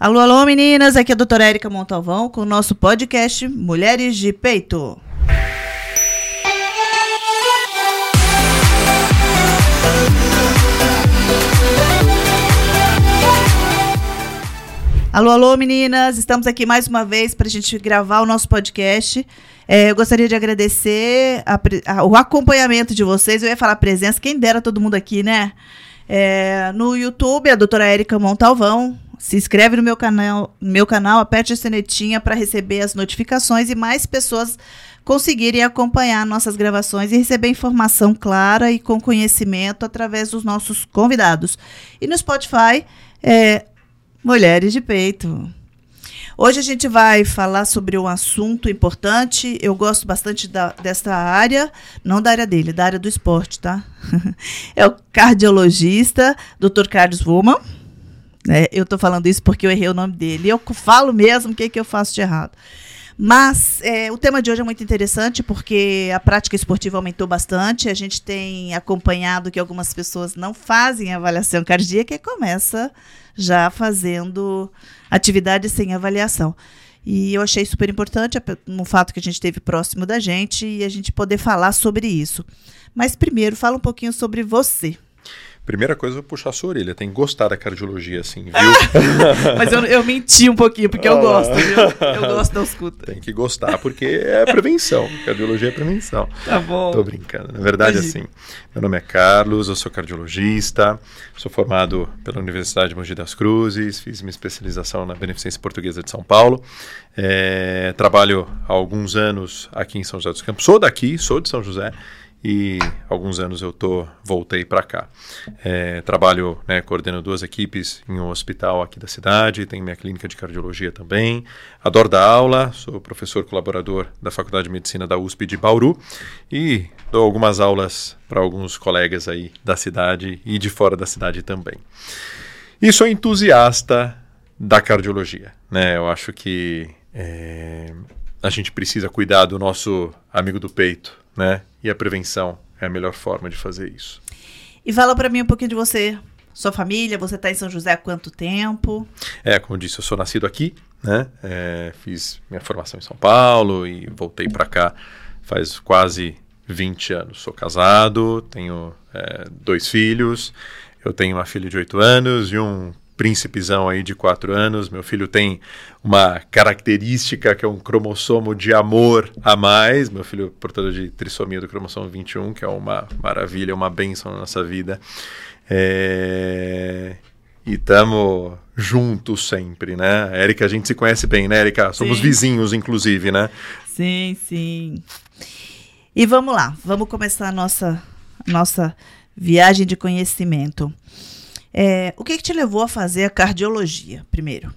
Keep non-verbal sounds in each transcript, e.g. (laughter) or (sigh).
Alô, alô, meninas! Aqui é a doutora Érica Montalvão com o nosso podcast Mulheres de Peito. Alô, alô, meninas! Estamos aqui mais uma vez para a gente gravar o nosso podcast. É, eu gostaria de agradecer a, a, o acompanhamento de vocês. Eu ia falar presença, quem dera todo mundo aqui, né? É, no YouTube, a doutora Érica Montalvão. Se inscreve no meu canal, meu canal aperte a sinetinha para receber as notificações e mais pessoas conseguirem acompanhar nossas gravações e receber informação clara e com conhecimento através dos nossos convidados. E no Spotify, é, Mulheres de Peito. Hoje a gente vai falar sobre um assunto importante. Eu gosto bastante da, dessa área, não da área dele, da área do esporte, tá? (laughs) é o cardiologista, Dr. Carlos Woman. É, eu estou falando isso porque eu errei o nome dele. Eu falo mesmo o que, que eu faço de errado. Mas é, o tema de hoje é muito interessante porque a prática esportiva aumentou bastante. A gente tem acompanhado que algumas pessoas não fazem avaliação cardíaca e começa já fazendo atividade sem avaliação. E eu achei super importante no fato que a gente teve próximo da gente e a gente poder falar sobre isso. Mas primeiro, fala um pouquinho sobre você. Primeira coisa, eu vou puxar a sua orelha. Tem que gostar da cardiologia, assim, viu? (laughs) Mas eu, eu menti um pouquinho, porque eu ah. gosto, viu? Eu gosto da escuta. Tem que gostar, porque é prevenção. Cardiologia é prevenção. Tá bom. Tô brincando. Na verdade, Imagina. assim, meu nome é Carlos, eu sou cardiologista, sou formado pela Universidade de Mogi das Cruzes, fiz minha especialização na Beneficência Portuguesa de São Paulo. É, trabalho há alguns anos aqui em São José dos Campos. Sou daqui, sou de São José e alguns anos eu tô voltei para cá. É, trabalho, né, coordeno duas equipes em um hospital aqui da cidade, tenho minha clínica de cardiologia também. Adoro dar aula, sou professor colaborador da Faculdade de Medicina da USP de Bauru e dou algumas aulas para alguns colegas aí da cidade e de fora da cidade também. E sou entusiasta da cardiologia, né? Eu acho que é, a gente precisa cuidar do nosso amigo do peito, né? E a prevenção é a melhor forma de fazer isso. E fala para mim um pouquinho de você, sua família, você está em São José há quanto tempo? É, como eu disse, eu sou nascido aqui, né? É, fiz minha formação em São Paulo e voltei para cá faz quase 20 anos. Sou casado, tenho é, dois filhos, eu tenho uma filha de 8 anos e um príncipezão aí de quatro anos. Meu filho tem uma característica que é um cromossomo de amor a mais. Meu filho é portador de trissomia do cromossomo 21, que é uma maravilha, uma benção na nossa vida. É... E estamos juntos sempre, né? Érica, a gente se conhece bem, né, Érica? Somos sim. vizinhos, inclusive, né? Sim, sim. E vamos lá, vamos começar a nossa, nossa viagem de conhecimento. É, o que, que te levou a fazer a cardiologia, primeiro?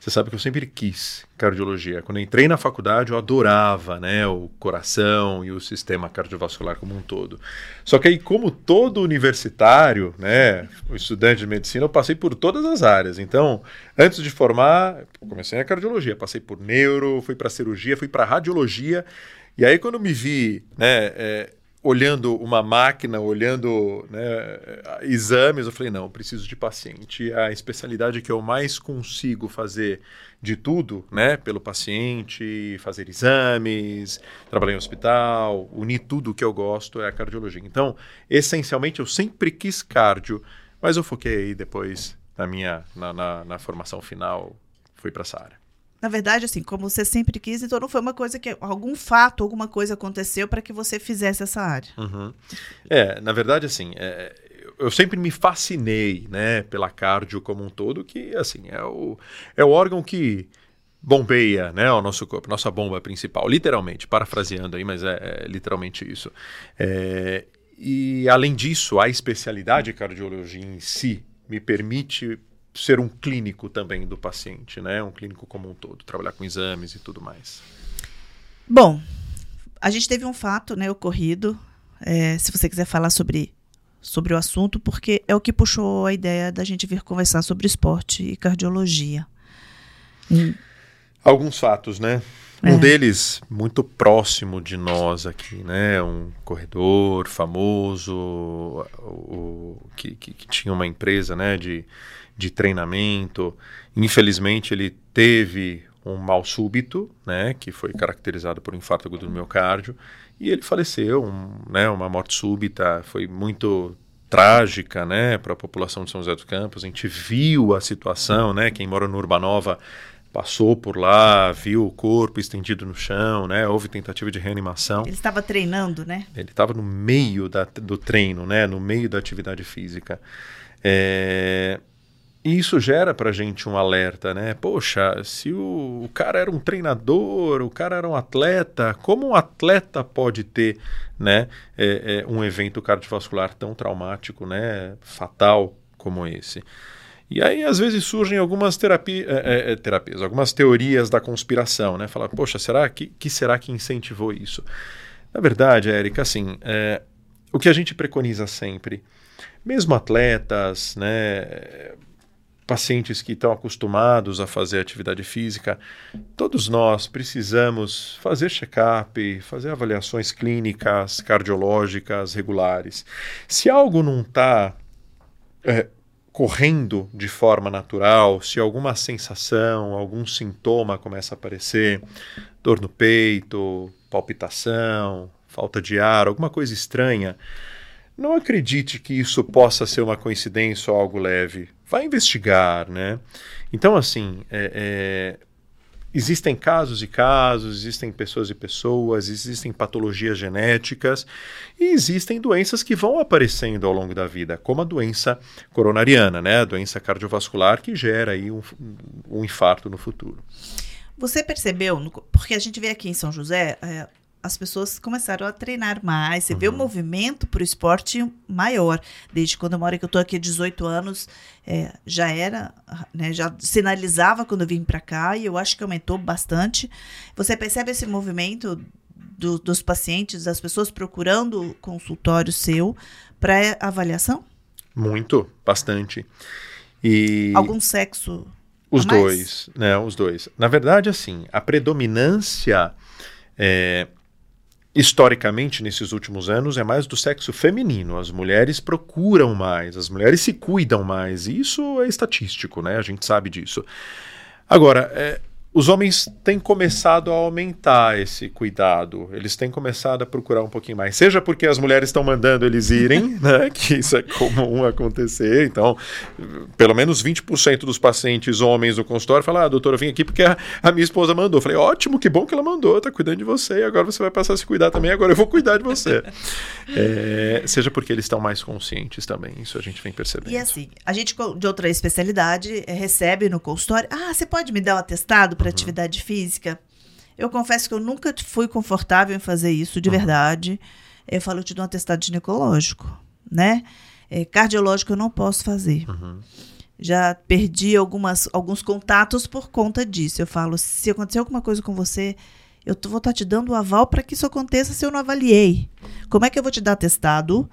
Você sabe que eu sempre quis cardiologia. Quando entrei na faculdade, eu adorava né, o coração e o sistema cardiovascular como um todo. Só que aí, como todo universitário, né, estudante de medicina, eu passei por todas as áreas. Então, antes de formar, comecei a cardiologia, passei por neuro, fui para cirurgia, fui para radiologia. E aí, quando me vi né, é, olhando uma máquina, olhando né, exames, eu falei, não, eu preciso de paciente. A especialidade que eu mais consigo fazer de tudo, né, pelo paciente, fazer exames, trabalhar em hospital, unir tudo que eu gosto é a cardiologia. Então, essencialmente, eu sempre quis cardio, mas eu foquei depois na minha, na, na, na formação final, fui para essa área na verdade, assim, como você sempre quis, então não foi uma coisa que. algum fato, alguma coisa aconteceu para que você fizesse essa área. Uhum. É, na verdade, assim, é, eu sempre me fascinei, né, pela cardio como um todo, que, assim, é o, é o órgão que bombeia, né, o nosso corpo, nossa bomba principal, literalmente, parafraseando aí, mas é, é literalmente isso. É, e, além disso, a especialidade de cardiologia em si me permite ser um clínico também do paciente, né? Um clínico como um todo, trabalhar com exames e tudo mais. Bom, a gente teve um fato, né, ocorrido. É, se você quiser falar sobre sobre o assunto, porque é o que puxou a ideia da gente vir conversar sobre esporte e cardiologia. Hum. Alguns fatos, né? Um é. deles muito próximo de nós aqui, né? Um corredor famoso, o, o que, que, que, tinha uma empresa, né? De de treinamento. Infelizmente, ele teve um mal súbito, né, que foi caracterizado por um infarto agudo do miocárdio, e ele faleceu, um, né, uma morte súbita, foi muito trágica, né, para a população de São José dos Campos. A gente viu a situação, né, quem mora no Urbanova passou por lá, viu o corpo estendido no chão, né? Houve tentativa de reanimação. Ele estava treinando, né? Ele estava no meio da, do treino, né? No meio da atividade física. É... E isso gera para a gente um alerta, né? Poxa, se o, o, cara era um treinador, o cara era um atleta, como um atleta pode ter, né, é, é, um evento cardiovascular tão traumático, né, fatal como esse? E aí, às vezes, surgem algumas terapia, é, é, terapias, algumas teorias da conspiração, né? Falar, poxa, será que, que será que incentivou isso? Na verdade, Érica, assim, é, o que a gente preconiza sempre, mesmo atletas, né, pacientes que estão acostumados a fazer atividade física, todos nós precisamos fazer check-up, fazer avaliações clínicas, cardiológicas regulares. Se algo não está é, correndo de forma natural, se alguma sensação, algum sintoma começa a aparecer, dor no peito, palpitação, falta de ar, alguma coisa estranha, não acredite que isso possa ser uma coincidência ou algo leve. Vai investigar, né? Então, assim, é, é, Existem casos e casos, existem pessoas e pessoas, existem patologias genéticas e existem doenças que vão aparecendo ao longo da vida, como a doença coronariana, né? a doença cardiovascular que gera aí um, um infarto no futuro. Você percebeu, porque a gente vê aqui em São José, é, as pessoas começaram a treinar mais. Você uhum. vê o movimento para o esporte maior. Desde quando eu moro aqui, eu estou aqui há 18 anos, é, já era, né, já sinalizava quando eu vim para cá e eu acho que aumentou bastante. Você percebe esse movimento do, dos pacientes, das pessoas procurando o consultório seu para avaliação? Muito, bastante. E algum sexo? Os dois, né? Os dois. Na verdade, assim, a predominância é, historicamente, nesses últimos anos, é mais do sexo feminino. As mulheres procuram mais, as mulheres se cuidam mais. E isso é estatístico, né? A gente sabe disso. Agora, é, os homens têm começado a aumentar esse cuidado, eles têm começado a procurar um pouquinho mais, seja porque as mulheres estão mandando eles irem, (laughs) né, que isso é comum acontecer, então, pelo menos 20% dos pacientes homens do consultório falam, ah, doutora, eu vim aqui porque a, a, minha esposa mandou. Eu falei, ótimo, que bom que ela mandou, tá cuidando de você, e agora você vai passar a se cuidar também, agora eu vou cuidar de você. (laughs) é, seja porque eles estão mais conscientes também, isso a gente vem percebendo. E assim, a gente de outra especialidade recebe no consultório, ah, você pode me dar um atestado para uhum. atividade física. Eu confesso que eu nunca fui confortável em fazer isso, de uhum. verdade. Eu falo, eu te dou um atestado ginecológico, né? É, cardiológico eu não posso fazer. Uhum. Já perdi algumas, alguns contatos por conta disso. Eu falo, se acontecer alguma coisa com você, eu vou estar tá te dando o aval para que isso aconteça se eu não avaliei. Como é que eu vou te dar atestado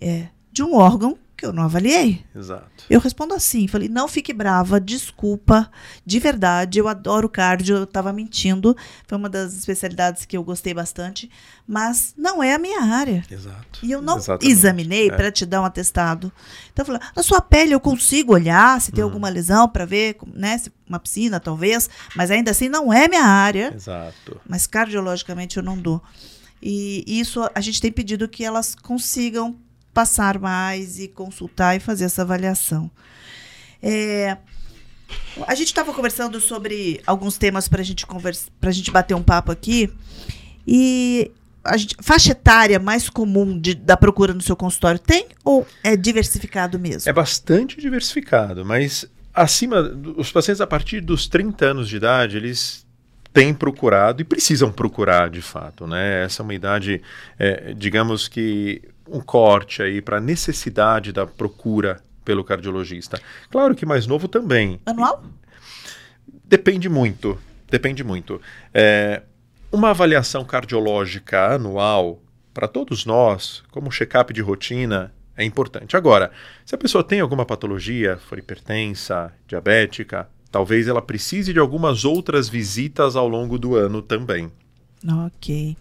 é, de um órgão que eu não avaliei. Exato. Eu respondo assim, falei, não fique brava, desculpa, de verdade, eu adoro cardio, eu estava mentindo, foi uma das especialidades que eu gostei bastante, mas não é a minha área. Exato. E eu não Exatamente. examinei é. para te dar um atestado. Então eu falei, na sua pele eu consigo olhar se tem hum. alguma lesão para ver, né, uma piscina talvez, mas ainda assim não é minha área. Exato. Mas cardiologicamente eu não dou. E isso a gente tem pedido que elas consigam passar mais e consultar e fazer essa avaliação. É, a gente estava conversando sobre alguns temas para gente a gente bater um papo aqui. E a gente, faixa etária mais comum de, da procura no seu consultório tem ou é diversificado mesmo? É bastante diversificado, mas acima, os pacientes a partir dos 30 anos de idade, eles têm procurado e precisam procurar de fato, né? Essa é uma idade, é, digamos que um corte aí para a necessidade da procura pelo cardiologista. Claro que mais novo também. Anual? Depende muito. Depende muito. É, uma avaliação cardiológica anual, para todos nós, como check-up de rotina, é importante. Agora, se a pessoa tem alguma patologia, for hipertensa, diabética, talvez ela precise de algumas outras visitas ao longo do ano também. Ok.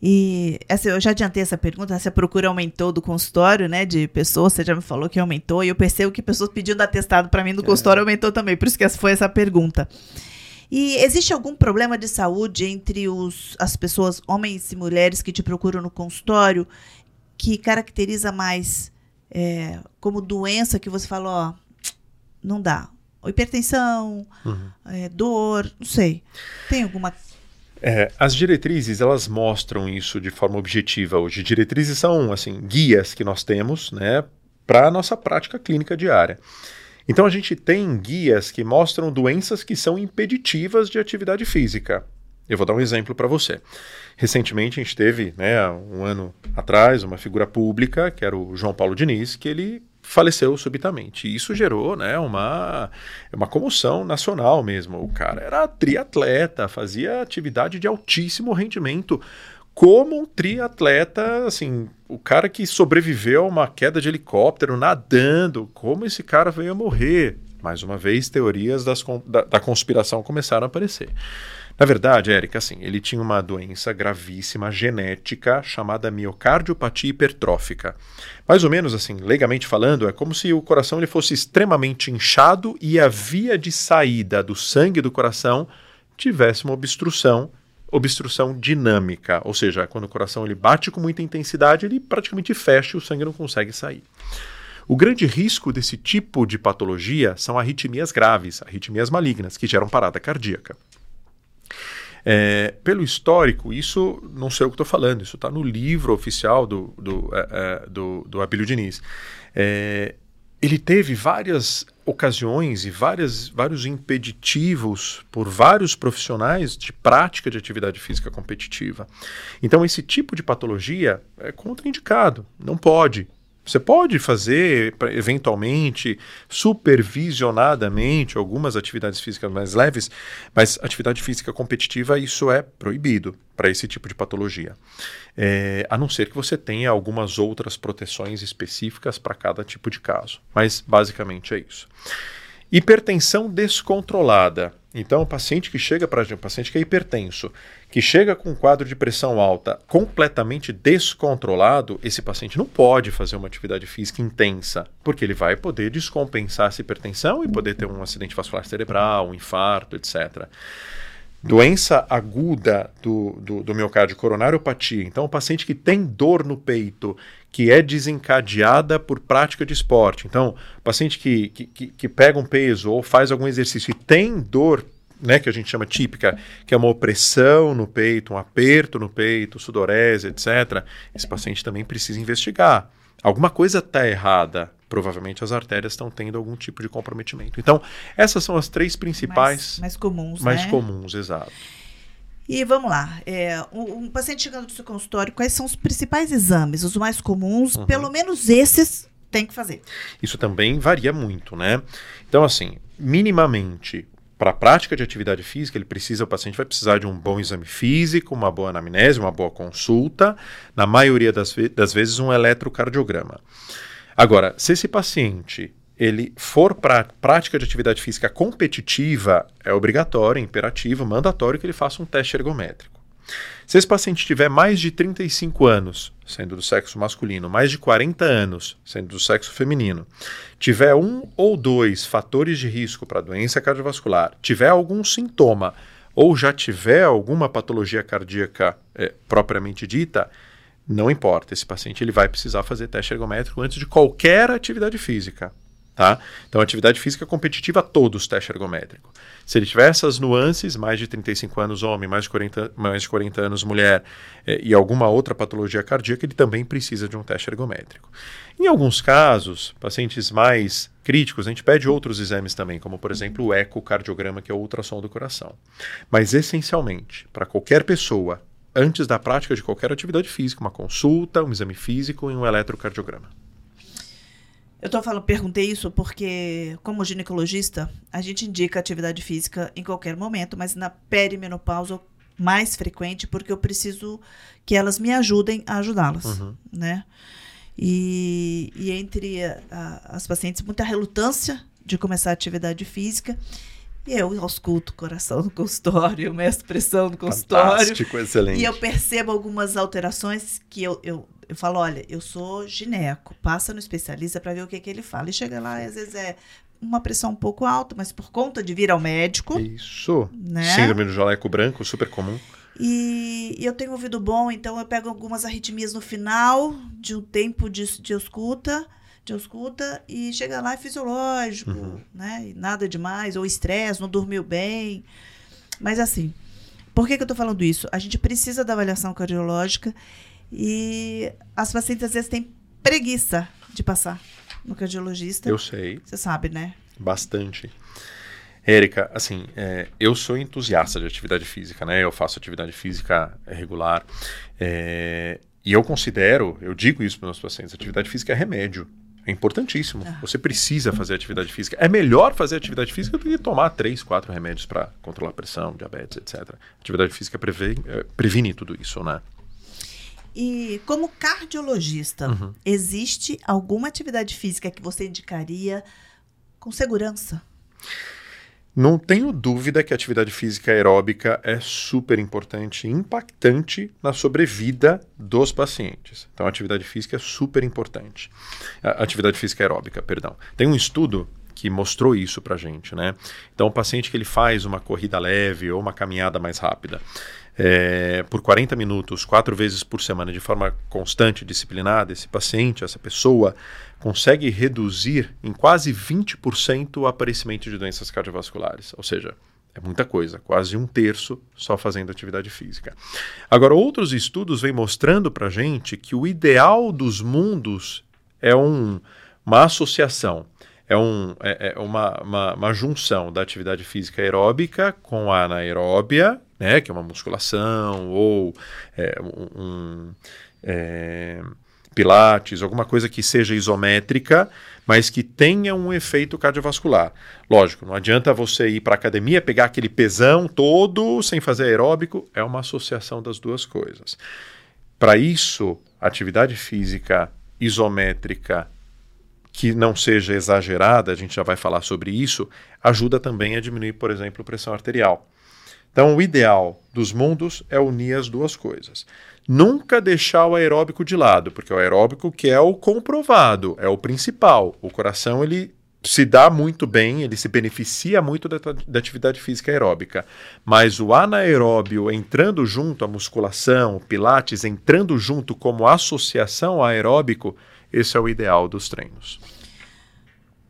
E essa, eu já adiantei essa pergunta, essa procura aumentou do consultório, né, de pessoas, você já me falou que aumentou, e eu percebo que pessoas pedindo atestado para mim no consultório é. aumentou também, por isso que essa foi essa pergunta. E existe algum problema de saúde entre os, as pessoas, homens e mulheres, que te procuram no consultório, que caracteriza mais é, como doença que você falou, ó, não dá? Hipertensão, uhum. é, dor, não sei. Tem alguma é, as diretrizes elas mostram isso de forma objetiva hoje. Diretrizes são assim guias que nós temos, né, para a nossa prática clínica diária. Então a gente tem guias que mostram doenças que são impeditivas de atividade física. Eu vou dar um exemplo para você. Recentemente a gente teve, né, um ano atrás, uma figura pública que era o João Paulo Diniz, que ele faleceu subitamente. E isso gerou né, uma, uma comoção nacional mesmo. O cara era triatleta, fazia atividade de altíssimo rendimento. Como um triatleta, assim, o cara que sobreviveu a uma queda de helicóptero nadando, como esse cara veio a morrer? Mais uma vez, teorias das, da, da conspiração começaram a aparecer. Na verdade, Érica, assim, ele tinha uma doença gravíssima genética chamada miocardiopatia hipertrófica. Mais ou menos assim, legalmente falando, é como se o coração ele fosse extremamente inchado e a via de saída do sangue do coração tivesse uma obstrução, obstrução dinâmica, ou seja, quando o coração ele bate com muita intensidade, ele praticamente fecha e o sangue não consegue sair. O grande risco desse tipo de patologia são arritmias graves, arritmias malignas, que geram parada cardíaca. É, pelo histórico, isso não sei o que estou falando, isso está no livro oficial do, do, é, é, do, do Abílio Diniz. É, ele teve várias ocasiões e várias, vários impeditivos por vários profissionais de prática de atividade física competitiva. Então, esse tipo de patologia é contraindicado, não pode. Você pode fazer, eventualmente, supervisionadamente, algumas atividades físicas mais leves, mas atividade física competitiva, isso é proibido para esse tipo de patologia. É, a não ser que você tenha algumas outras proteções específicas para cada tipo de caso. Mas, basicamente, é isso. Hipertensão descontrolada. Então, o paciente que chega para a gente, paciente que é hipertenso, que chega com um quadro de pressão alta completamente descontrolado, esse paciente não pode fazer uma atividade física intensa, porque ele vai poder descompensar essa hipertensão e poder ter um acidente vascular cerebral, um infarto, etc. Doença aguda do, do, do miocárdio, coronariopatia. Então, o paciente que tem dor no peito, que é desencadeada por prática de esporte. Então, paciente que, que, que pega um peso ou faz algum exercício e tem dor né, que a gente chama típica, que é uma opressão no peito, um aperto no peito, sudorese, etc., esse paciente também precisa investigar. Alguma coisa está errada. Provavelmente as artérias estão tendo algum tipo de comprometimento. Então, essas são as três principais. Mais, mais comuns. Mais né? comuns, exato. E vamos lá. É, um, um, paciente chegando no seu consultório, quais são os principais exames, os mais comuns? Uhum. Pelo menos esses tem que fazer. Isso também varia muito, né? Então, assim, minimamente, para a prática de atividade física, ele precisa, o paciente vai precisar de um bom exame físico, uma boa anamnese, uma boa consulta, na maioria das, ve das vezes um eletrocardiograma. Agora, se esse paciente ele for para prática de atividade física competitiva, é obrigatório, imperativo, mandatório que ele faça um teste ergométrico. Se esse paciente tiver mais de 35 anos, sendo do sexo masculino, mais de 40 anos, sendo do sexo feminino, tiver um ou dois fatores de risco para doença cardiovascular, tiver algum sintoma ou já tiver alguma patologia cardíaca é, propriamente dita, não importa, esse paciente ele vai precisar fazer teste ergométrico antes de qualquer atividade física. Tá? Então, atividade física competitiva, todos teste ergométrico. Se ele tiver essas nuances, mais de 35 anos homem, mais de 40, mais de 40 anos mulher, eh, e alguma outra patologia cardíaca, ele também precisa de um teste ergométrico. Em alguns casos, pacientes mais críticos, a gente pede outros exames também, como por exemplo o ecocardiograma, que é o ultrassom do coração. Mas essencialmente, para qualquer pessoa, antes da prática de qualquer atividade física, uma consulta, um exame físico e um eletrocardiograma. Eu tô falando, perguntei isso porque, como ginecologista, a gente indica atividade física em qualquer momento, mas na perimenopausa mais frequente, porque eu preciso que elas me ajudem a ajudá-las, uhum. né? E, e entre a, a, as pacientes, muita relutância de começar a atividade física E eu ausculto o coração no consultório, mestre pressão no consultório. Fantástico, excelente. E eu percebo algumas alterações que eu, eu, eu falo, olha, eu sou gineco, passa no especialista para ver o que, que ele fala. E chega lá, e às vezes é uma pressão um pouco alta, mas por conta de vir ao médico. Isso. Né? Síndrome do jaleco branco, super comum. E, e eu tenho ouvido bom, então eu pego algumas arritmias no final de um tempo de, de escuta, de escuta, e chega lá é fisiológico, Uhum. né? E nada demais, ou estresse, não dormiu bem. Mas assim, por que, que eu tô falando isso? A gente precisa da avaliação cardiológica e as pacientes às vezes têm preguiça de passar no cardiologista. Eu sei, Você sabe, né? bastante. Érica, assim, é, eu sou entusiasta de atividade física, né? Eu faço atividade física regular. é, e eu considero, eu digo isso para os meus pacientes, atividade física é remédio. É importantíssimo. Ah. Você precisa fazer atividade física. É melhor fazer atividade física do que tomar três, quatro remédios para controlar a pressão, diabetes, etc. Atividade física prevê, é, previne tudo isso, né? E como cardiologista, Uhum. existe alguma atividade física que você indicaria com segurança? Não tenho dúvida que a atividade física aeróbica é super importante e impactante na sobrevida dos pacientes. Então, a atividade física é super importante. A atividade física aeróbica, perdão. Tem um estudo que mostrou isso pra gente, né? Então, o paciente que ele faz uma corrida leve ou uma caminhada mais rápida é, por 40 minutos, quatro vezes por semana, de forma constante, disciplinada, esse paciente, essa pessoa, consegue reduzir em quase 20% o aparecimento de doenças cardiovasculares. Ou seja, é muita coisa, quase um terço só fazendo atividade física. Agora, outros estudos vêm mostrando para gente que o ideal dos mundos é um, uma associação, é, um, é, é uma, uma, uma junção da atividade física aeróbica com a anaeróbia, né, que é uma musculação ou é, um, é, pilates, alguma coisa que seja isométrica, mas que tenha um efeito cardiovascular. Lógico, não adianta você ir para academia, pegar aquele pesão todo sem fazer aeróbico, é uma associação das duas coisas. Para isso, atividade física isométrica que não seja exagerada, a gente já vai falar sobre isso, ajuda também a diminuir, por exemplo, pressão arterial. Então, o ideal dos mundos é unir as duas coisas. Nunca deixar o aeróbico de lado, porque o aeróbico que é o comprovado, é o principal. O coração ele se dá muito bem, ele se beneficia muito da, da atividade física aeróbica. Mas o anaeróbio entrando junto, a musculação, o pilates entrando junto como associação ao aeróbico, esse é o ideal dos treinos.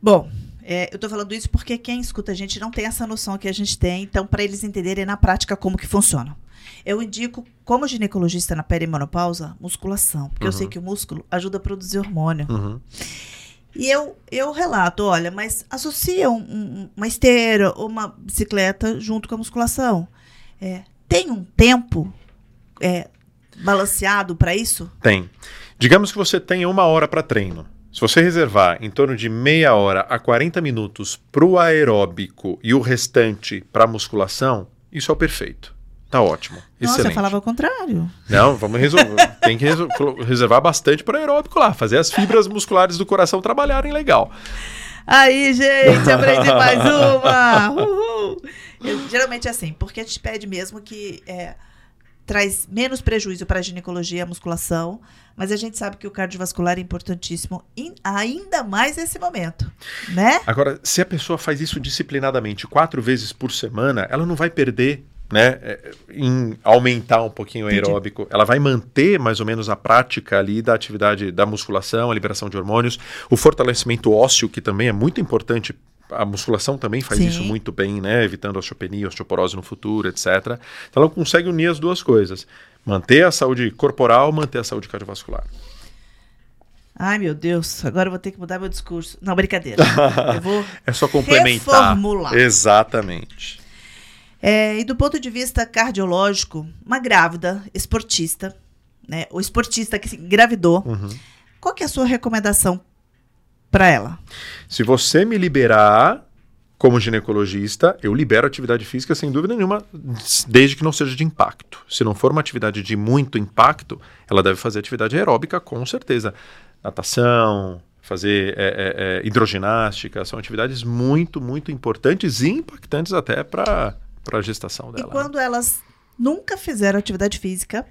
Bom, é, eu estou falando isso porque quem escuta a gente não tem essa noção que a gente tem, então para eles entenderem na prática como que funciona. Eu indico, como ginecologista na perimenopausa, musculação, porque uhum. eu sei que o músculo ajuda a produzir hormônio. Uhum. E eu, eu relato, olha, mas associa um, um, uma esteira ou uma bicicleta junto com a musculação. É, tem um tempo é, balanceado para isso? Tem. Digamos que você tenha uma hora para treino. Se você reservar em torno de meia hora a 40 minutos para o aeróbico e o restante para a musculação, isso é o perfeito. Tá ótimo. Nossa, Excelente. eu falava o contrário. Não, vamos resolver. (laughs) Tem que reservar bastante para aeróbico lá, fazer as fibras musculares do coração trabalharem legal. Aí, gente, aprendi mais (laughs) uma! Uhul. Eu, geralmente é assim, porque a gente pede mesmo que é, traz menos prejuízo para a ginecologia, a musculação, mas a gente sabe que o cardiovascular é importantíssimo, in, ainda mais nesse momento, né? Agora, se a pessoa faz isso disciplinadamente quatro vezes por semana, ela não vai perder né, em aumentar um pouquinho o aeróbico, ela vai manter mais ou menos a prática ali da atividade da musculação, a liberação de hormônios, o fortalecimento ósseo, que também é muito importante. A musculação também faz Sim. isso muito bem, né? Evitando osteopenia, osteoporose no futuro, etc. Então ela consegue unir as duas coisas. Manter a saúde corporal, manter a saúde cardiovascular. Ai, meu Deus, agora eu vou ter que mudar meu discurso. Não, brincadeira. Eu vou (laughs) é só complementar. Reformular. Exatamente. É, e do ponto de vista cardiológico, uma grávida esportista, né, o esportista que se engravidou, uhum. qual que é a sua recomendação para ela? Se você me liberar como ginecologista, eu libero atividade física sem dúvida nenhuma, desde que não seja de impacto. Se não for uma atividade de muito impacto, ela deve fazer atividade aeróbica com certeza. Natação, fazer é, é, hidroginástica, são atividades muito, muito importantes e impactantes até para a gestação dela. E quando elas nunca fizeram atividade física,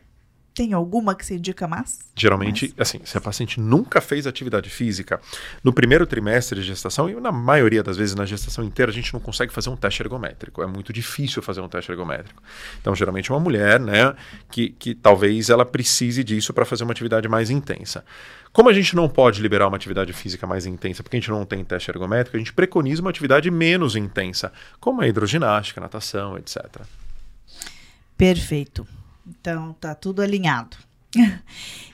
tem alguma que se indica mais? Geralmente, mais? assim, se a paciente nunca fez atividade física, no primeiro trimestre de gestação, e na maioria das vezes na gestação inteira, a gente não consegue fazer um teste ergométrico. É muito difícil fazer um teste ergométrico. Então, geralmente, uma mulher, né, que, que talvez ela precise disso para fazer uma atividade mais intensa. Como a gente não pode liberar uma atividade física mais intensa, porque a gente não tem teste ergométrico, a gente preconiza uma atividade menos intensa, como a hidroginástica, natação, etc. Perfeito. Então, tá tudo alinhado. (laughs)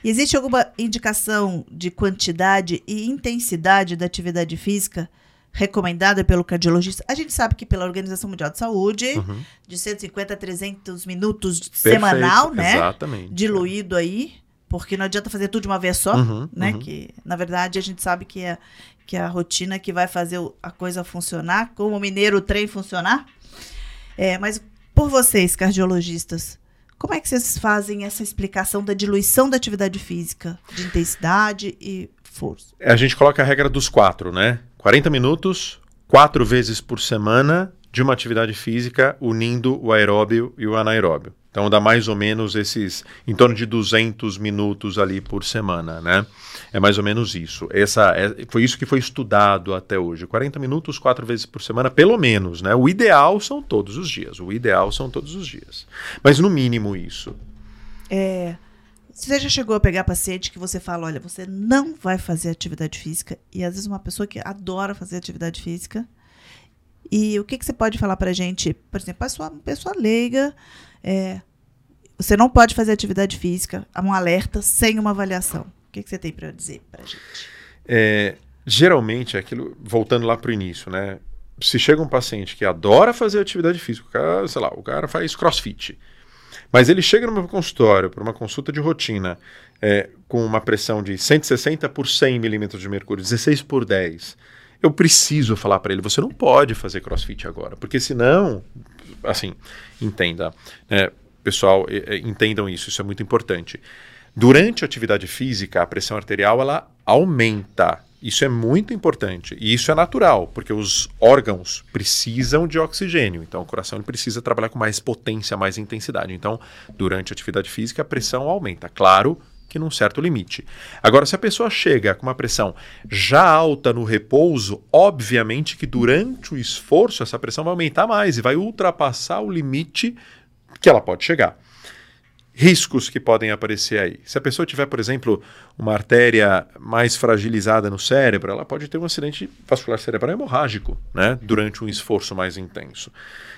Existe alguma indicação de quantidade e intensidade da atividade física recomendada pelo cardiologista? A gente sabe que pela Organização Mundial de Saúde, uhum. de 150 a 300 minutos Perfeito. semanal, né? Exatamente. Diluído aí, porque não adianta fazer tudo de uma vez só, uhum, né? Uhum. Que na verdade a gente sabe que é que é a rotina que vai fazer a coisa funcionar, como o mineiro o trem funcionar. É, mas por vocês, cardiologistas, como é que vocês fazem essa explicação da diluição da atividade física, de intensidade e força? A gente coloca a regra dos quatro, né? 40 minutos, quatro vezes por semana de uma atividade física unindo o aeróbio e o anaeróbio. Então dá mais ou menos esses em torno de 200 minutos ali por semana, né? É mais ou menos isso. Essa é, foi isso que foi estudado até hoje. 40 minutos quatro vezes por semana, pelo menos, né? O ideal são todos os dias. O ideal são todos os dias. Mas no mínimo isso. É, você já chegou a pegar paciente que você fala, olha, você não vai fazer atividade física e às vezes uma pessoa que adora fazer atividade física e o que, que você pode falar para gente, por exemplo, a uma pessoa leiga é, você não pode fazer atividade física, um alerta sem uma avaliação. Que, que você tem para dizer para a gente? É, geralmente, é aquilo, voltando lá para o início, né? Se chega um paciente que adora fazer atividade física, o cara, sei lá, o cara faz crossfit, mas ele chega no meu consultório para uma consulta de rotina é, com uma pressão de 160 por 100 milímetros de mercúrio, 16 por 10. Eu preciso falar para ele: você não pode fazer crossfit agora, porque senão assim, entenda. Né? Pessoal, entendam isso, isso é muito importante. Durante a atividade física, a pressão arterial ela aumenta. Isso é muito importante. E isso é natural, porque os órgãos precisam de oxigênio. Então, o coração precisa trabalhar com mais potência, mais intensidade. Então, durante a atividade física, a pressão aumenta. Claro, que num certo limite. Agora, se a pessoa chega com uma pressão já alta no repouso, obviamente que durante o esforço essa pressão vai aumentar mais e vai ultrapassar o limite que ela pode chegar. Riscos que podem aparecer aí. Se a pessoa tiver, por exemplo, uma artéria mais fragilizada no cérebro, ela pode ter um acidente vascular cerebral hemorrágico, né, durante um esforço mais intenso.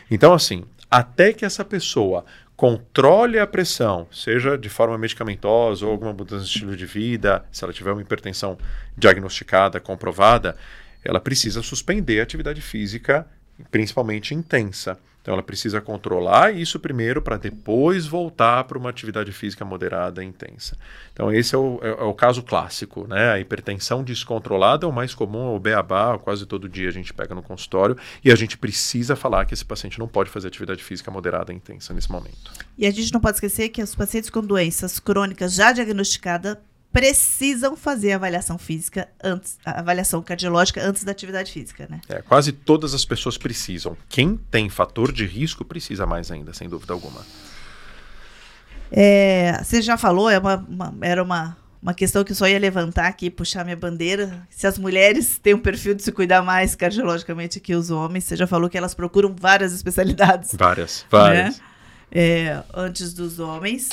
Então, assim, até que essa pessoa controle a pressão, seja de forma medicamentosa ou alguma mudança de estilo de vida, se ela tiver uma hipertensão diagnosticada, comprovada, ela precisa suspender a atividade física, principalmente intensa. Então ela precisa controlar isso primeiro para depois voltar para uma atividade física moderada e intensa. Então esse é o, é, é o, caso clássico, né? A hipertensão descontrolada é o mais comum, é o beabá, quase todo dia a gente pega no consultório e a gente precisa falar que esse paciente não pode fazer atividade física moderada e intensa nesse momento. E a gente não pode esquecer que os pacientes com doenças crônicas já diagnosticadas precisam fazer avaliação física antes, avaliação cardiológica antes da atividade física, né? É, quase todas as pessoas precisam. Quem tem fator de risco precisa mais ainda, sem dúvida alguma. É, você já falou, é uma, uma, era uma, uma questão que eu só ia levantar aqui, puxar minha bandeira. Se as mulheres têm um perfil de se cuidar mais cardiologicamente que os homens, você já falou que elas procuram várias especialidades. Várias, várias. Né? É, antes dos homens.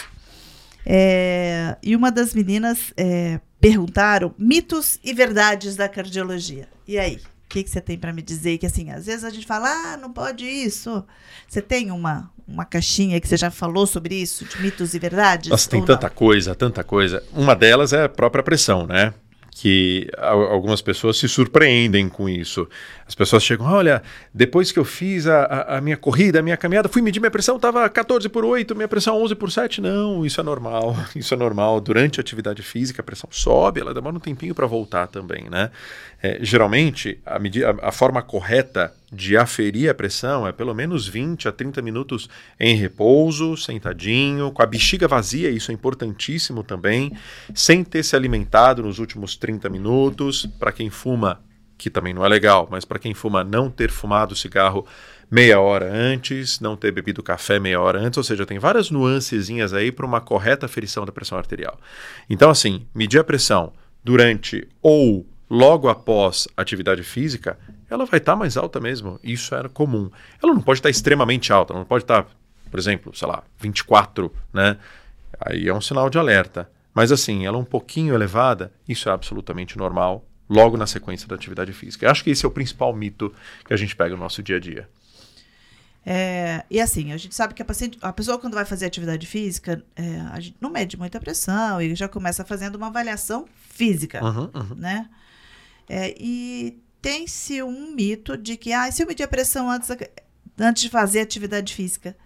É, e uma das meninas é, perguntaram mitos e verdades da cardiologia. E aí? O que, que você tem para me dizer? Que assim, às vezes a gente fala, ah, não pode isso. Você tem uma, uma caixinha que você já falou sobre isso, de mitos e verdades? Nossa, tem tanta coisa, tanta coisa. Uma delas é a própria pressão, né? Que algumas pessoas se surpreendem com isso. As pessoas chegam, olha, depois que eu fiz a, a, a minha corrida, a minha caminhada, fui medir minha pressão, estava 14 por 8, minha pressão 11 por 7. Não, isso é normal, (laughs) isso é normal. Durante a atividade física, a pressão sobe, ela demora um tempinho para voltar também, né? É, geralmente, a, medida, a, a forma correta de aferir a pressão é pelo menos 20 a 30 minutos em repouso, sentadinho, com a bexiga vazia, isso é importantíssimo também, sem ter se alimentado nos últimos 30 minutos. Para quem fuma, que também não é legal, mas para quem fuma, não ter fumado cigarro meia hora antes, não ter bebido café meia hora antes, ou seja, tem várias nuancezinhas aí para uma correta aferição da pressão arterial. Então, assim, medir a pressão durante ou logo após atividade física, ela vai estar tá mais alta mesmo. Isso era comum. Ela não pode estar tá extremamente alta, ela não pode estar, tá, por exemplo, sei lá, 24, né? Aí é um sinal de alerta. Mas assim, ela é um pouquinho elevada, isso é absolutamente normal, logo na sequência da atividade física. Eu acho que esse é o principal mito que a gente pega no nosso dia a dia. É, e assim, a gente sabe que a, paciente, a pessoa, quando vai fazer atividade física, é, a gente não mede muita pressão e já começa fazendo uma avaliação física, uhum, uhum. né? É, e tem-se um mito de que, ah, se eu medir a pressão antes, antes de fazer atividade física,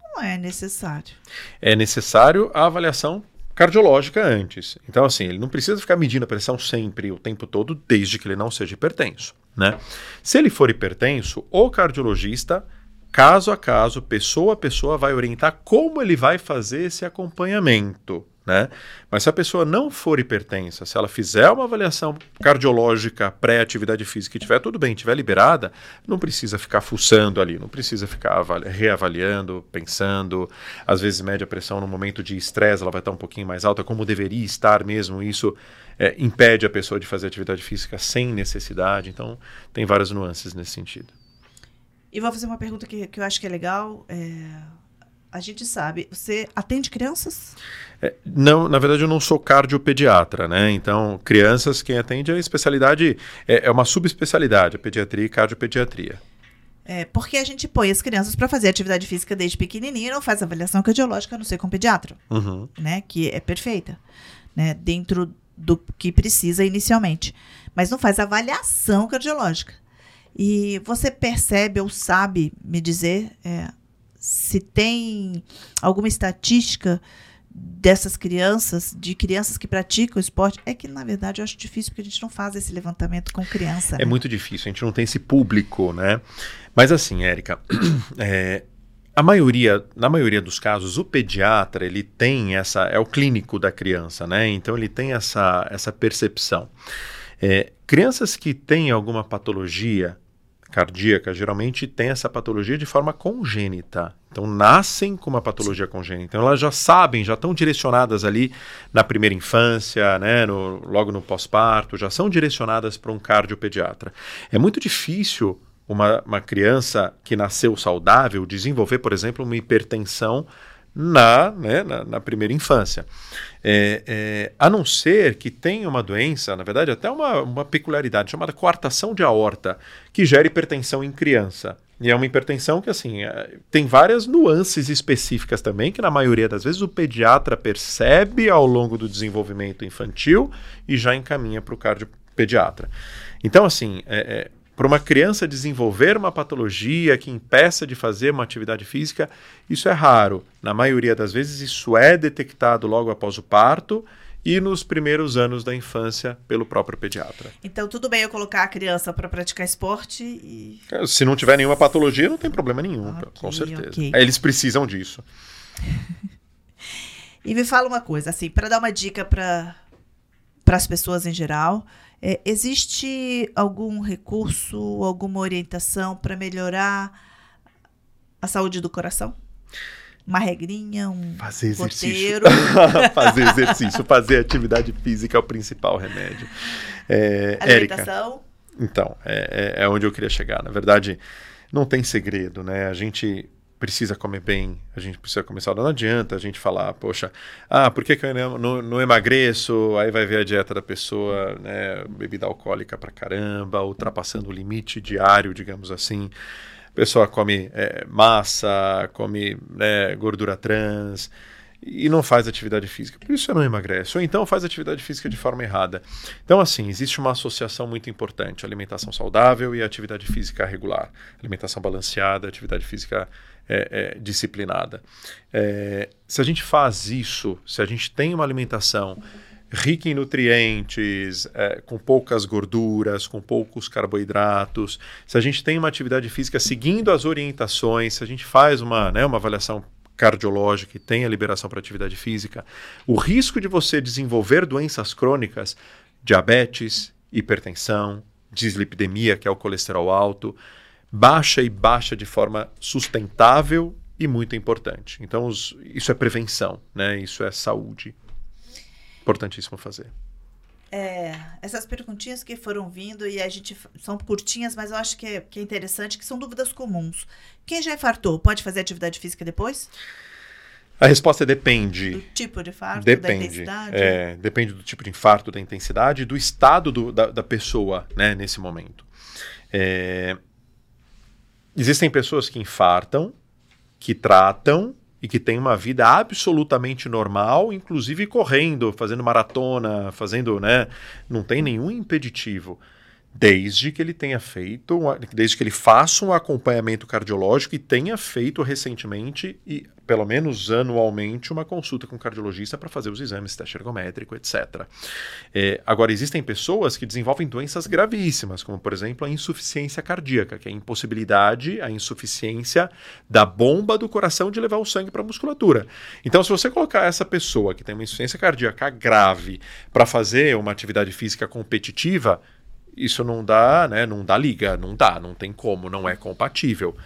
não é necessário. É necessário a avaliação cardiológica antes. Então, assim, ele não precisa ficar medindo a pressão sempre, o tempo todo, desde que ele não seja hipertenso, né? Se ele for hipertenso, o cardiologista caso a caso, pessoa a pessoa, vai orientar como ele vai fazer esse acompanhamento. Né? Mas se a pessoa não for hipertensa, se ela fizer uma avaliação cardiológica pré-atividade física e estiver tudo bem, estiver liberada, não precisa ficar fuçando ali, não precisa ficar reavaliando, pensando. Às vezes mede a pressão no momento de estresse, ela vai estar um pouquinho mais alta, como deveria estar mesmo. Isso é, impede a pessoa de fazer atividade física sem necessidade. Então, tem várias nuances nesse sentido. E vou fazer uma pergunta que, que eu acho que é legal. É, a gente sabe, você atende crianças? É, não, na verdade eu não sou cardiopediatra, né? Então, crianças, quem atende é especialidade, é, é uma subespecialidade, a pediatria e cardiopediatria. É, porque a gente põe as crianças para fazer atividade física desde pequenininho e não faz avaliação cardiológica, a não ser com pediatra, uhum. né? Que é perfeita, né? Dentro do que precisa inicialmente. Mas não faz avaliação cardiológica. E você percebe ou sabe me dizer é, se tem alguma estatística dessas crianças, de crianças que praticam esporte, é que na verdade eu acho difícil porque a gente não faz esse levantamento com criança. É né? muito difícil, a gente não tem esse público, né? Mas assim, Érica, (clears throat) é, a maioria, na maioria dos casos, o pediatra ele tem essa, é o clínico da criança, né? Então ele tem essa, essa percepção. É, crianças que têm alguma patologia cardíaca geralmente tem essa patologia de forma congênita. Então, nascem com uma patologia congênita. Então, elas já sabem, já estão direcionadas ali na primeira infância, né, no, logo no pós-parto, já são direcionadas para um cardiopediatra. É muito difícil uma, uma criança que nasceu saudável desenvolver, por exemplo, uma hipertensão na, né, na, na, primeira infância. É, é, a não ser que tenha uma doença, na verdade, até uma, uma peculiaridade chamada coartação de aorta, que gera hipertensão em criança. E é uma hipertensão que, assim, é, tem várias nuances específicas também, que na maioria das vezes o pediatra percebe ao longo do desenvolvimento infantil e já encaminha para o cardiopediatra. Então, assim, é, é para uma criança desenvolver uma patologia que impeça de fazer uma atividade física, isso é raro. Na maioria das vezes, isso é detectado logo após o parto e nos primeiros anos da infância pelo próprio pediatra. Então, tudo bem eu colocar a criança para praticar esporte e. É, se não tiver nenhuma patologia, não tem problema nenhum, okay, com certeza. Okay. Eles precisam disso. (laughs) e me fala uma coisa, assim, para dar uma dica para as pessoas em geral. É, existe algum recurso, alguma orientação para melhorar a saúde do coração? Uma regrinha, um fazer exercício. (laughs) fazer exercício, fazer atividade física é o principal remédio. É, Alimentação? Érica, então, é, é, é onde eu queria chegar. Na verdade, não tem segredo, né? A gente precisa comer bem, a gente precisa começar. Não adianta a gente falar, poxa, ah, por que, que eu não, não, emagreço? Aí vai ver a dieta da pessoa, né, bebida alcoólica pra caramba, ultrapassando o limite diário, digamos assim. A pessoa come é, massa, come né, gordura trans e não faz atividade física. Por isso você não emagrece. Ou então faz atividade física de forma errada. Então, assim, existe uma associação muito importante: alimentação saudável e atividade física regular. Alimentação balanceada, atividade física é, é, disciplinada. É, se a gente faz isso, se a gente tem uma alimentação rica em nutrientes, é, com poucas gorduras, com poucos carboidratos, se a gente tem uma atividade física seguindo as orientações, se a gente faz uma, né, uma avaliação cardiológica e tem a liberação para atividade física, o risco de você desenvolver doenças crônicas, diabetes, hipertensão, dislipidemia, que é o colesterol alto, baixa e baixa de forma sustentável e muito importante. Então, os, isso é prevenção, né? Isso é saúde. Importantíssimo fazer. É, essas perguntinhas que foram vindo e a gente são curtinhas, mas eu acho que é, que é interessante, que são dúvidas comuns. Quem já infartou pode fazer atividade física depois? A resposta é depende. Do tipo de infarto, depende, da intensidade? É, depende do tipo de infarto, da intensidade, do estado do, da, da, pessoa né, nesse momento. É, existem pessoas que infartam, que tratam e que tem uma vida absolutamente normal, inclusive correndo, fazendo maratona, fazendo, né? Não tem nenhum impeditivo desde que ele tenha feito, desde que ele faça um acompanhamento cardiológico e tenha feito recentemente e pelo menos anualmente uma consulta com o cardiologista para fazer os exames, teste ergométrico, etc. É, agora existem pessoas que desenvolvem doenças gravíssimas, como por exemplo a insuficiência cardíaca, que é a impossibilidade, a insuficiência da bomba do coração de levar o sangue para a musculatura. Então, se você colocar essa pessoa que tem uma insuficiência cardíaca grave para fazer uma atividade física competitiva isso não dá, né? Não dá liga, não dá, não tem como, não é compatível.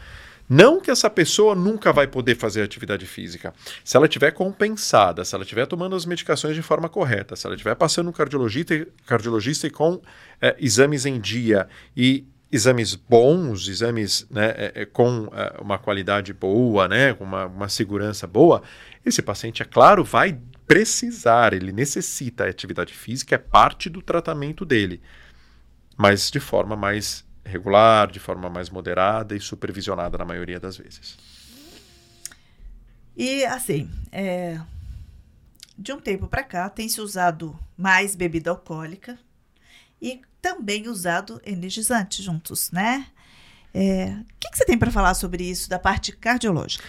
Não que essa pessoa nunca vai poder fazer atividade física. Se ela estiver compensada, se ela estiver tomando as medicações de forma correta, se ela estiver passando no cardiologista, cardiologista e com é, exames em dia e exames bons, exames né, é, é com uma qualidade boa, né, com uma, uma segurança boa, esse paciente, é claro, vai precisar, ele necessita. A atividade física é parte do tratamento dele mas de forma mais regular, de forma mais moderada e supervisionada na maioria das vezes. E assim, é, de um tempo para cá tem se usado mais bebida alcoólica e também usado energizante juntos, né? É, o que, que você tem para falar sobre isso da parte cardiológica?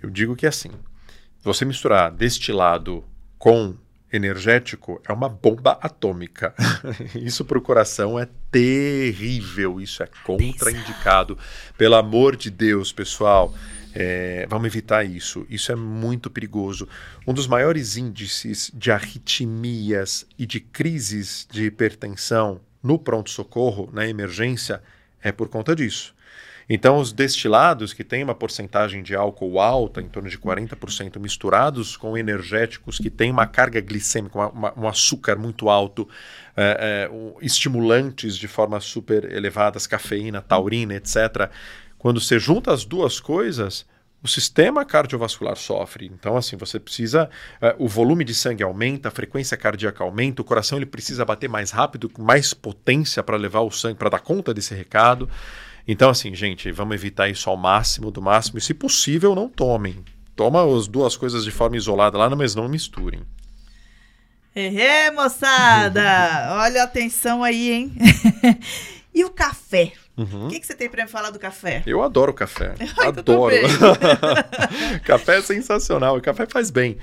Eu digo que assim, você misturar destilado com energético é uma bomba atômica. (laughs) isso para o coração é terrível, isso é contraindicado. Pelo amor de Deus, pessoal, é, vamos evitar isso. Isso é muito perigoso. Um dos maiores índices de arritmias e de crises de hipertensão no pronto-socorro, na emergência, é por conta disso. Então, os destilados, que têm uma porcentagem de álcool alta, em torno de 40%, misturados com energéticos que têm uma carga glicêmica, uma, uma, um açúcar muito alto, é, é, estimulantes de forma super elevadas, cafeína, taurina, etc. Quando você junta as duas coisas, o sistema cardiovascular sofre. Então, assim, você precisa. Uh, o volume de sangue aumenta, a frequência cardíaca aumenta, o coração ele precisa bater mais rápido, com mais potência para levar o sangue, para dar conta desse recado. Então, assim, gente, vamos evitar isso ao máximo, do máximo, e se possível, não tomem. Toma as duas coisas de forma isolada lá, mas não misturem. Ehe, moçada! (laughs) Olha a atenção aí, hein? (laughs) e o café? Uhum. O que, que você tem para me falar do café? Eu adoro café. (laughs) adoro. café é sensacional. O café faz bem.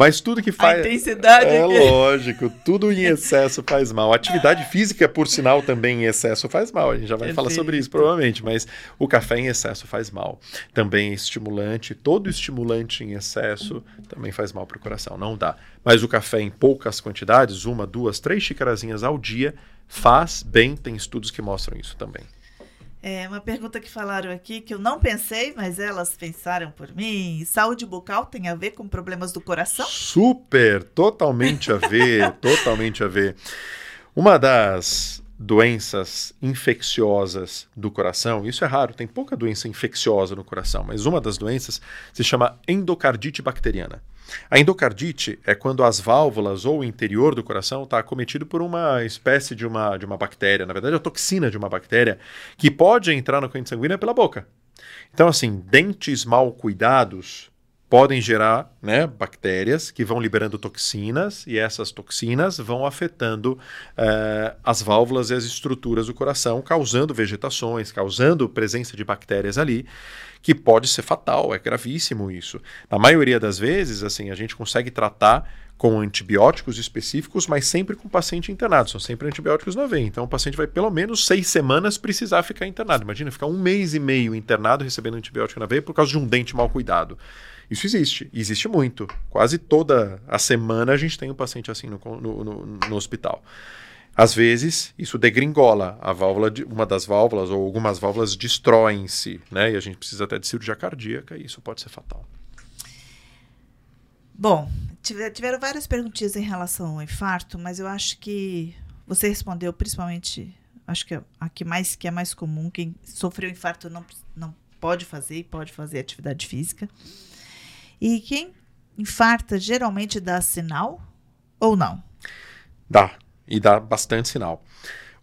Mas tudo que faz. A intensidade. É aqui. lógico, tudo em excesso faz mal. Atividade física, por sinal, também em excesso faz mal. A gente já vai Perfeito. falar sobre isso provavelmente, mas o café em excesso faz mal. Também é estimulante, todo estimulante em excesso também faz mal para o coração. Não dá. Mas o café em poucas quantidades, uma, duas, três xicarazinhas ao dia, faz bem. Tem estudos que mostram isso também. É uma pergunta que falaram aqui que eu não pensei, mas elas pensaram por mim. Saúde bucal tem a ver com problemas do coração? Super, totalmente a ver, (laughs) totalmente a ver. Uma das doenças infecciosas do coração, isso é raro, tem pouca doença infecciosa no coração, mas uma das doenças se chama endocardite bacteriana. A endocardite é quando as válvulas ou o interior do coração está acometido por uma espécie de uma, de uma bactéria, na verdade, a toxina de uma bactéria, que pode entrar na corrente sanguínea pela boca. Então, assim, dentes mal cuidados podem gerar né, bactérias que vão liberando toxinas e essas toxinas vão afetando uh, as válvulas e as estruturas do coração, causando vegetações, causando presença de bactérias ali que pode ser fatal, é gravíssimo isso. Na maioria das vezes, assim, a gente consegue tratar com antibióticos específicos, mas sempre com paciente internado. São sempre antibióticos na veia. Então o paciente vai pelo menos seis semanas precisar ficar internado. Imagina ficar um mês e meio internado recebendo antibiótico na veia por causa de um dente mal cuidado. Isso existe, existe muito. Quase toda a semana a gente tem um paciente assim no, no, no, no hospital. Às vezes, isso degringola a válvula, de, uma das válvulas ou algumas válvulas destroem-se, né? E a gente precisa até de cirurgia cardíaca e isso pode ser fatal. Bom, tiveram várias perguntinhas em relação ao infarto, mas eu acho que você respondeu principalmente, acho que a que mais que é mais comum, quem sofreu infarto não, não pode fazer e pode fazer atividade física. E quem infarta geralmente dá sinal ou não? Dá, e dá bastante sinal.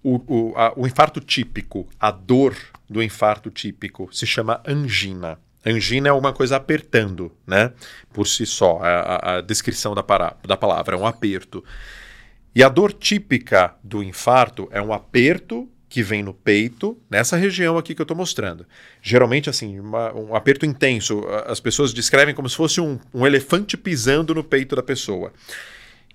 O, o, a, o infarto típico, a dor do infarto típico, se chama angina. Angina é uma coisa apertando, né? Por si só, a, a descrição da, para, da palavra é um aperto. E a dor típica do infarto é um aperto que vem no peito, nessa região aqui que eu estou mostrando. Geralmente, assim, uma, um aperto intenso. As pessoas descrevem como se fosse um, um elefante pisando no peito da pessoa.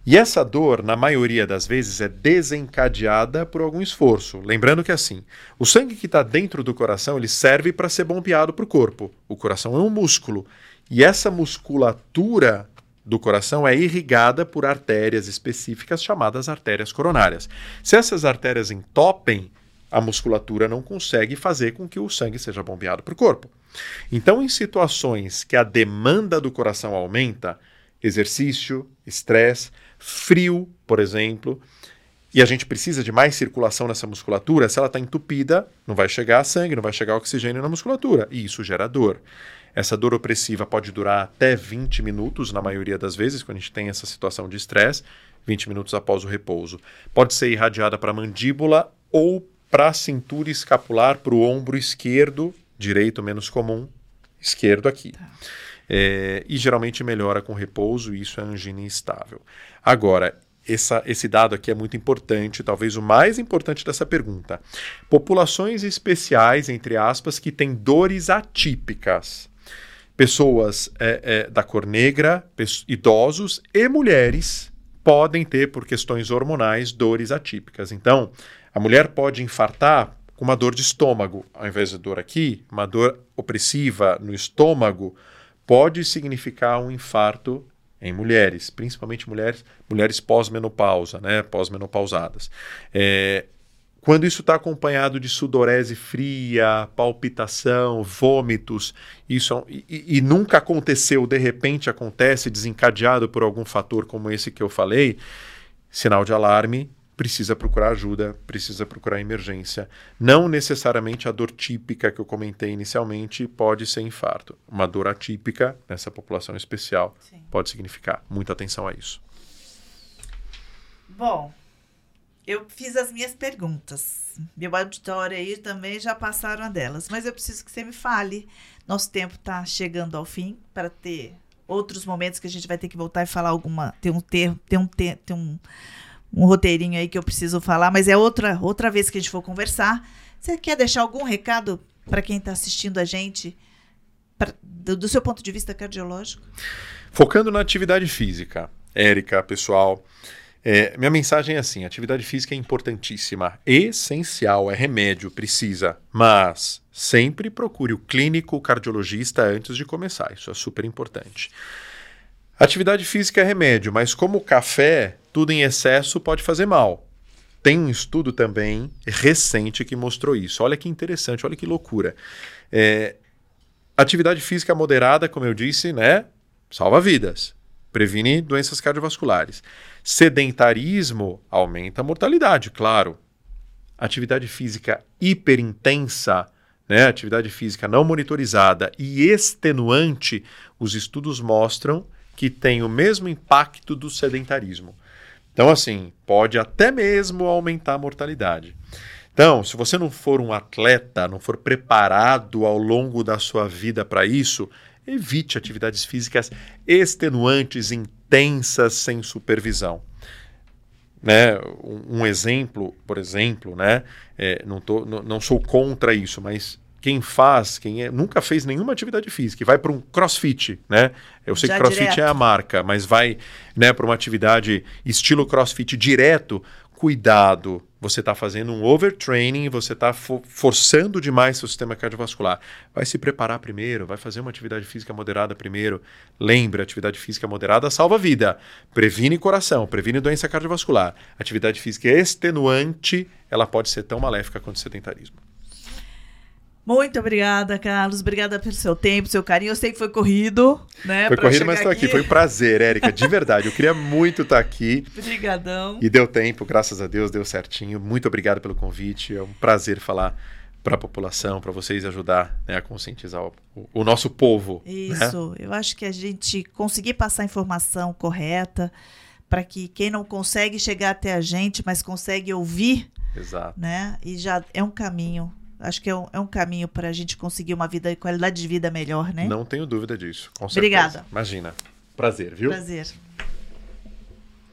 E essa dor, na maioria das vezes, é desencadeada por algum esforço. Lembrando que assim, o sangue que está dentro do coração ele serve para ser bombeado para o corpo. O coração é um músculo. E essa musculatura do coração é irrigada por artérias específicas chamadas artérias coronárias. Se essas artérias entopem, a musculatura não consegue fazer com que o sangue seja bombeado para o corpo. Então, em situações que a demanda do coração aumenta, exercício, estresse, frio, por exemplo, e a gente precisa de mais circulação nessa musculatura, se ela está entupida, não vai chegar sangue, não vai chegar oxigênio na musculatura, e isso gera dor. Essa dor opressiva pode durar até 20 minutos, na maioria das vezes, quando a gente tem essa situação de estresse, 20 minutos após o repouso. Pode ser irradiada para a mandíbula ou para a cintura escapular, para o ombro esquerdo, direito menos comum, esquerdo aqui. Tá. É, e geralmente melhora com repouso, e isso é angina instável. Agora, essa, esse dado aqui é muito importante, talvez o mais importante dessa pergunta. Populações especiais, entre aspas, que têm dores atípicas. Pessoas é, é, da cor negra, idosos e mulheres podem ter, por questões hormonais, dores atípicas. Então, a mulher pode infartar com uma dor de estômago, ao invés de dor aqui, uma dor opressiva no estômago, pode significar um infarto em mulheres, principalmente mulheres, mulheres pós-menopausa, né, pós-menopausadas. É, quando isso está acompanhado de sudorese fria, palpitação, vômitos, isso é e, e, nunca aconteceu, de repente acontece, desencadeado por algum fator como esse que eu falei, sinal de alarme, precisa procurar ajuda, precisa procurar emergência. Não necessariamente a dor típica que eu comentei inicialmente pode ser infarto. Uma dor atípica nessa população especial Sim. pode significar. Muita atenção a isso. Bom, eu fiz as minhas perguntas. Meu auditório aí também já passaram a delas, mas eu preciso que você me fale. Nosso tempo está chegando ao fim para ter outros momentos que a gente vai ter que voltar e falar alguma. Tem um ter, tem um ter, tem um um roteirinho aí que eu preciso falar, mas é outra, outra vez que a gente for conversar. Você quer deixar algum recado para quem está assistindo a gente, pra, do, do, seu ponto de vista cardiológico? Focando na atividade física, Érica, pessoal, é, minha mensagem é assim: atividade física é importantíssima, essencial, é remédio, precisa, mas sempre procure o clínico cardiologista antes de começar, isso é super importante. Atividade física é remédio, mas como o café, tudo em excesso pode fazer mal. Tem um estudo também recente que mostrou isso. Olha que interessante, olha que loucura. É, atividade física moderada, como eu disse, né, salva vidas, previne doenças cardiovasculares. Sedentarismo aumenta a mortalidade, claro. Atividade física hiperintensa, né, atividade física não monitorizada e extenuante, os estudos mostram que tem o mesmo impacto do sedentarismo. Então, assim, pode até mesmo aumentar a mortalidade. Então, se você não for um atleta, não for preparado ao longo da sua vida para isso, evite atividades físicas extenuantes, intensas, sem supervisão. Né? Um, exemplo, por exemplo, né? É, não, tô, não, não sou contra isso, mas quem faz, quem é, nunca fez nenhuma atividade física, e vai para um crossfit, né? Eu sei Já que crossfit direto. é a marca, mas vai né, para uma atividade estilo crossfit direto, cuidado. Você está fazendo um overtraining, você está fo forçando demais seu sistema cardiovascular. Vai se preparar primeiro, vai fazer uma atividade física moderada primeiro. Lembre, atividade física moderada salva vida. Previne coração, previne doença cardiovascular. Atividade física extenuante, ela pode ser tão maléfica quanto o sedentarismo. Muito obrigada, Carlos. Obrigada pelo seu tempo, seu carinho. Eu sei que foi corrido, né? Foi corrido, mas estou aqui. Foi um prazer, Érica, de verdade. Eu queria muito estar aqui. Obrigadão. E deu tempo, graças a Deus, deu certinho. Muito obrigado pelo convite. É um prazer falar para a população, para vocês ajudar né, a conscientizar o, o nosso povo. né? Isso. Eu acho que a gente conseguir passar a informação correta para que quem não consegue chegar até a gente, mas consegue ouvir, Exato. né? E já é um caminho. Acho que é um, é um caminho para a gente conseguir uma vida, qualidade de vida melhor, né? Não tenho dúvida disso. Com certeza. Obrigada. Imagina. Prazer, viu? Prazer.